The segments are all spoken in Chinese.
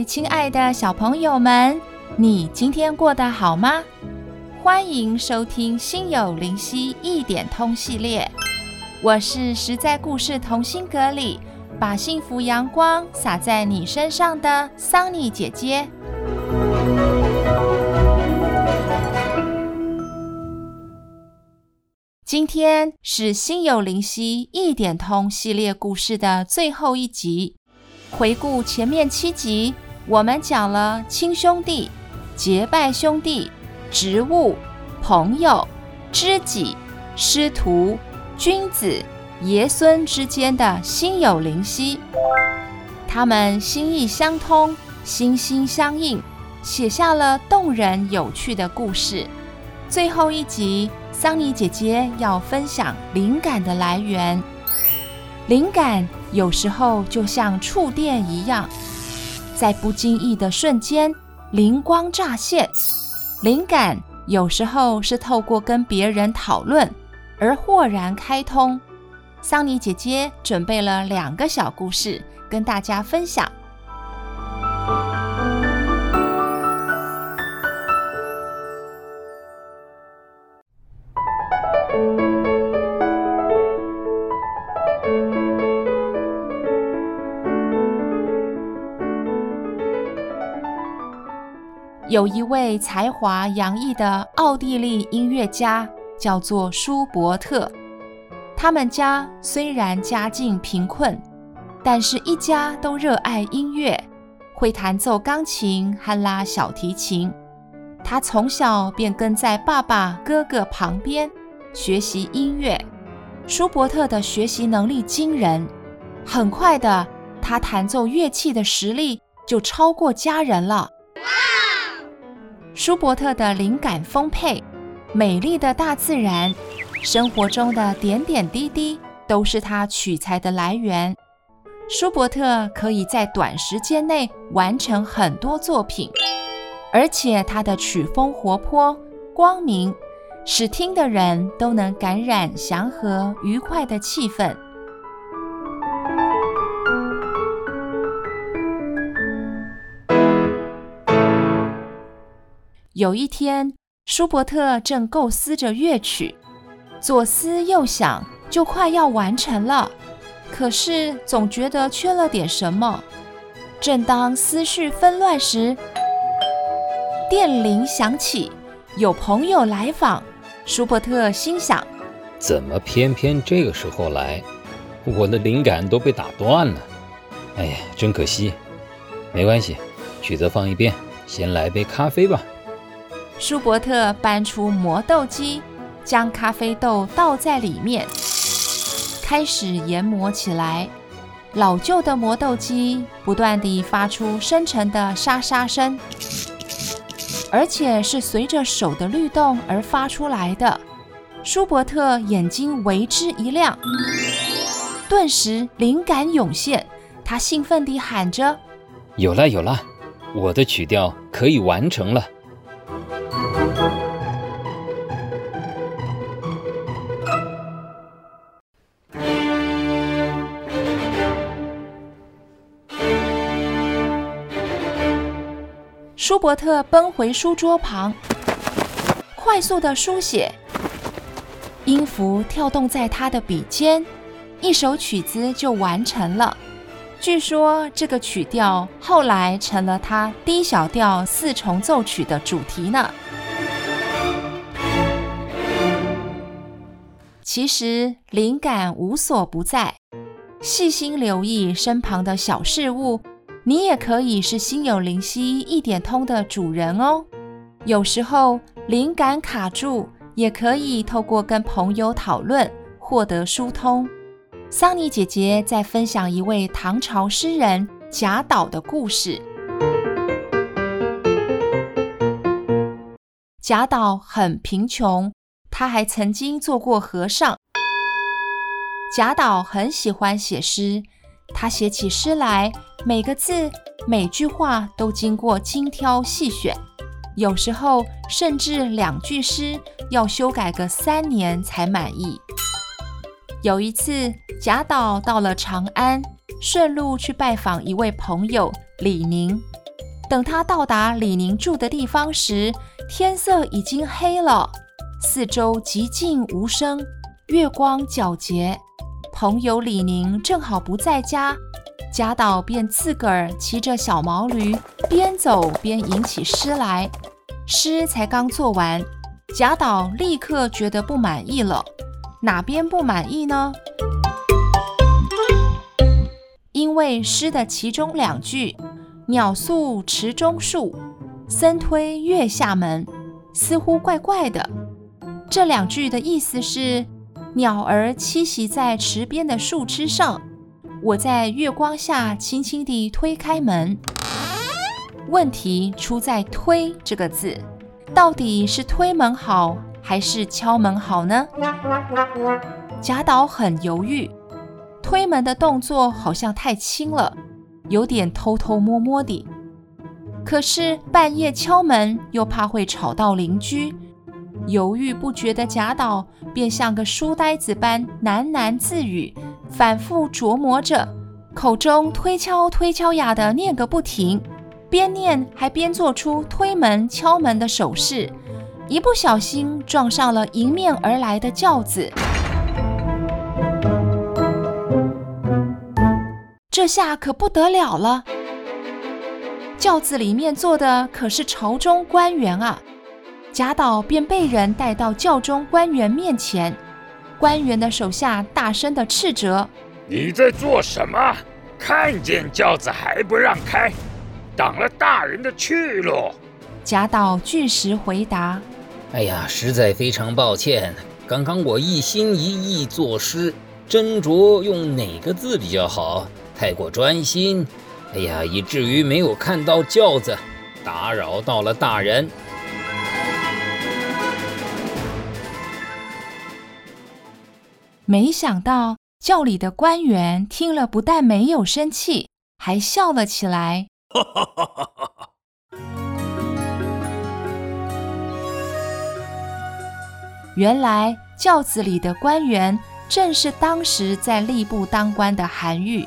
亲爱的小朋友们，你今天过得好吗？欢迎收听《心有灵犀一点通》系列，我是实在故事同心阁里把幸福阳光洒在你身上的桑尼姐姐。今天是《心有灵犀一点通》系列故事的最后一集。回顾前面七集，我们讲了亲兄弟、结拜兄弟、植物、朋友、知己、师徒、君子、爷孙之间的心有灵犀。他们心意相通，心心相印，写下了动人有趣的故事。最后一集，桑尼姐姐要分享灵感的来源。灵感有时候就像触电一样，在不经意的瞬间，灵光乍现。灵感有时候是透过跟别人讨论而豁然开通。桑尼姐姐准备了两个小故事跟大家分享。有一位才华洋溢的奥地利音乐家，叫做舒伯特。他们家虽然家境贫困，但是一家都热爱音乐，会弹奏钢琴和拉小提琴。他从小便跟在爸爸、哥哥旁边学习音乐。舒伯特的学习能力惊人，很快的，他弹奏乐器的实力就超过家人了。舒伯特的灵感丰沛，美丽的大自然，生活中的点点滴滴都是他取材的来源。舒伯特可以在短时间内完成很多作品，而且他的曲风活泼光明，使听的人都能感染祥和愉快的气氛。有一天，舒伯特正构思着乐曲，左思右想，就快要完成了。可是总觉得缺了点什么。正当思绪纷乱时，电铃响起，有朋友来访。舒伯特心想：怎么偏偏这个时候来？我的灵感都被打断了。哎呀，真可惜。没关系，曲子放一边，先来杯咖啡吧。舒伯特搬出磨豆机，将咖啡豆倒在里面，开始研磨起来。老旧的磨豆机不断地发出深沉的沙沙声，而且是随着手的律动而发出来的。舒伯特眼睛为之一亮，顿时灵感涌现，他兴奋地喊着：“有了，有了，我的曲调可以完成了！”舒伯特奔回书桌旁，快速地书写，音符跳动在他的笔尖，一首曲子就完成了。据说这个曲调后来成了他 D 小调四重奏曲的主题呢。其实灵感无所不在，细心留意身旁的小事物。你也可以是心有灵犀一点通的主人哦。有时候灵感卡住，也可以透过跟朋友讨论获得疏通。桑尼姐姐在分享一位唐朝诗人贾岛的故事。贾岛很贫穷，他还曾经做过和尚。贾岛很喜欢写诗，他写起诗来，每个字、每句话都经过精挑细选，有时候甚至两句诗要修改个三年才满意。有一次，贾岛到了长安，顺路去拜访一位朋友李宁。等他到达李宁住的地方时，天色已经黑了，四周寂静无声，月光皎洁。朋友李宁正好不在家，贾岛便自个儿骑着小毛驴，边走边吟起诗来。诗才刚做完，贾岛立刻觉得不满意了。哪边不满意呢？因为诗的其中两句“鸟宿池中树，僧推月下门”似乎怪怪的。这两句的意思是：鸟儿栖息在池边的树枝上，我在月光下轻轻地推开门。问题出在“推”这个字，到底是推门好？还是敲门好呢？贾岛很犹豫，推门的动作好像太轻了，有点偷偷摸摸的。可是半夜敲门又怕会吵到邻居，犹豫不决的贾岛便像个书呆子般喃喃自语，反复琢磨着，口中推敲推敲呀的念个不停，边念还边做出推门敲门的手势。一不小心撞上了迎面而来的轿子，这下可不得了了。轿子里面坐的可是朝中官员啊！贾岛便被人带到教中官员面前，官员的手下大声的斥责：“你在做什么？看见轿子还不让开，挡了大人的去路！”贾岛据实回答。哎呀，实在非常抱歉，刚刚我一心一意作诗，斟酌用哪个字比较好，太过专心，哎呀，以至于没有看到轿子，打扰到了大人。没想到轿里的官员听了，不但没有生气，还笑了起来。哈哈哈。原来轿子里的官员正是当时在吏部当官的韩愈。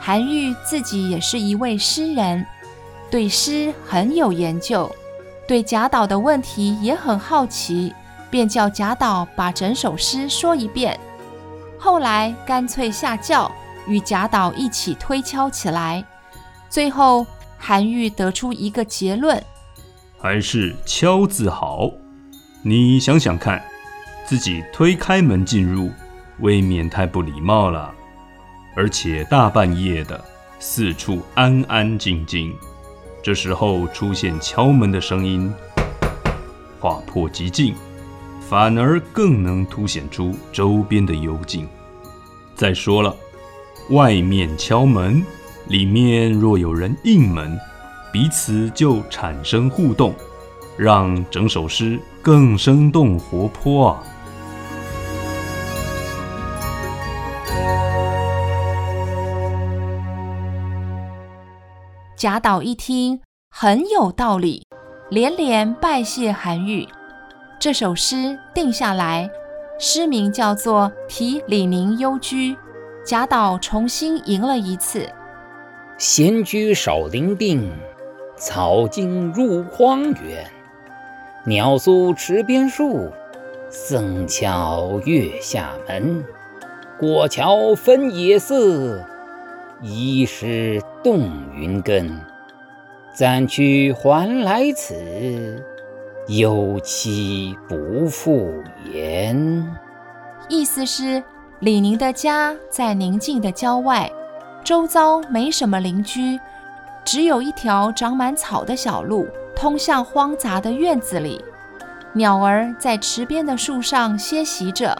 韩愈自己也是一位诗人，对诗很有研究，对贾岛的问题也很好奇，便叫贾岛把整首诗说一遍。后来干脆下轿，与贾岛一起推敲起来。最后，韩愈得出一个结论：还是敲字好。你想想看，自己推开门进入，未免太不礼貌了。而且大半夜的，四处安安静静，这时候出现敲门的声音，划破寂静，反而更能凸显出周边的幽静。再说了，外面敲门，里面若有人应门，彼此就产生互动。让整首诗更生动活泼啊！贾岛一听很有道理，连连拜谢韩愈。这首诗定下来，诗名叫做《题李宁幽居》。贾岛重新吟了一次：“闲居少林病，草径入荒原。”鸟宿池边树，僧敲月下门。过桥分野色，疑是动云根。暂去还来此，忧期不复言。意思是李宁的家在宁静的郊外，周遭没什么邻居，只有一条长满草的小路。通向荒杂的院子里，鸟儿在池边的树上歇息着。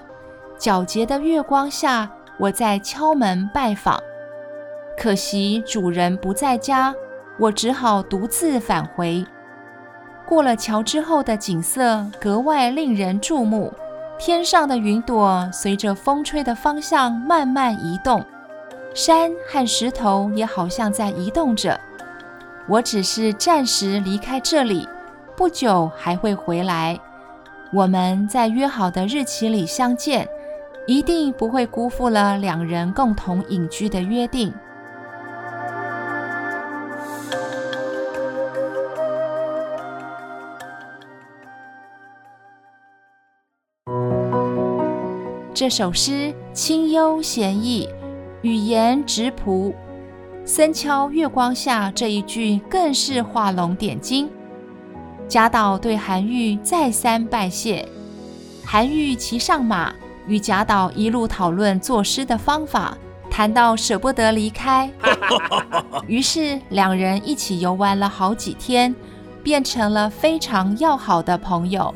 皎洁的月光下，我在敲门拜访。可惜主人不在家，我只好独自返回。过了桥之后的景色格外令人注目，天上的云朵随着风吹的方向慢慢移动，山和石头也好像在移动着。我只是暂时离开这里，不久还会回来。我们在约好的日期里相见，一定不会辜负了两人共同隐居的约定。这首诗清幽闲逸，语言直朴。僧敲月光下这一句更是画龙点睛。贾岛对韩愈再三拜谢，韩愈骑上马与贾岛一路讨论作诗的方法，谈到舍不得离开，于是两人一起游玩了好几天，变成了非常要好的朋友。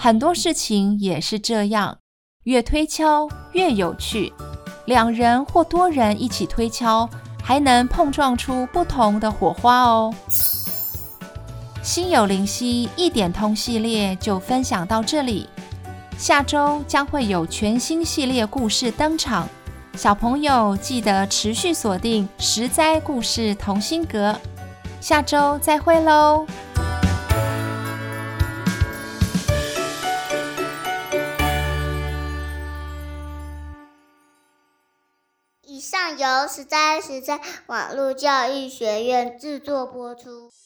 很多事情也是这样，越推敲越有趣。两人或多人一起推敲，还能碰撞出不同的火花哦。心有灵犀一点通系列就分享到这里，下周将会有全新系列故事登场，小朋友记得持续锁定十灾故事同心阁，下周再会喽。由十三十三网络教育学院制作播出。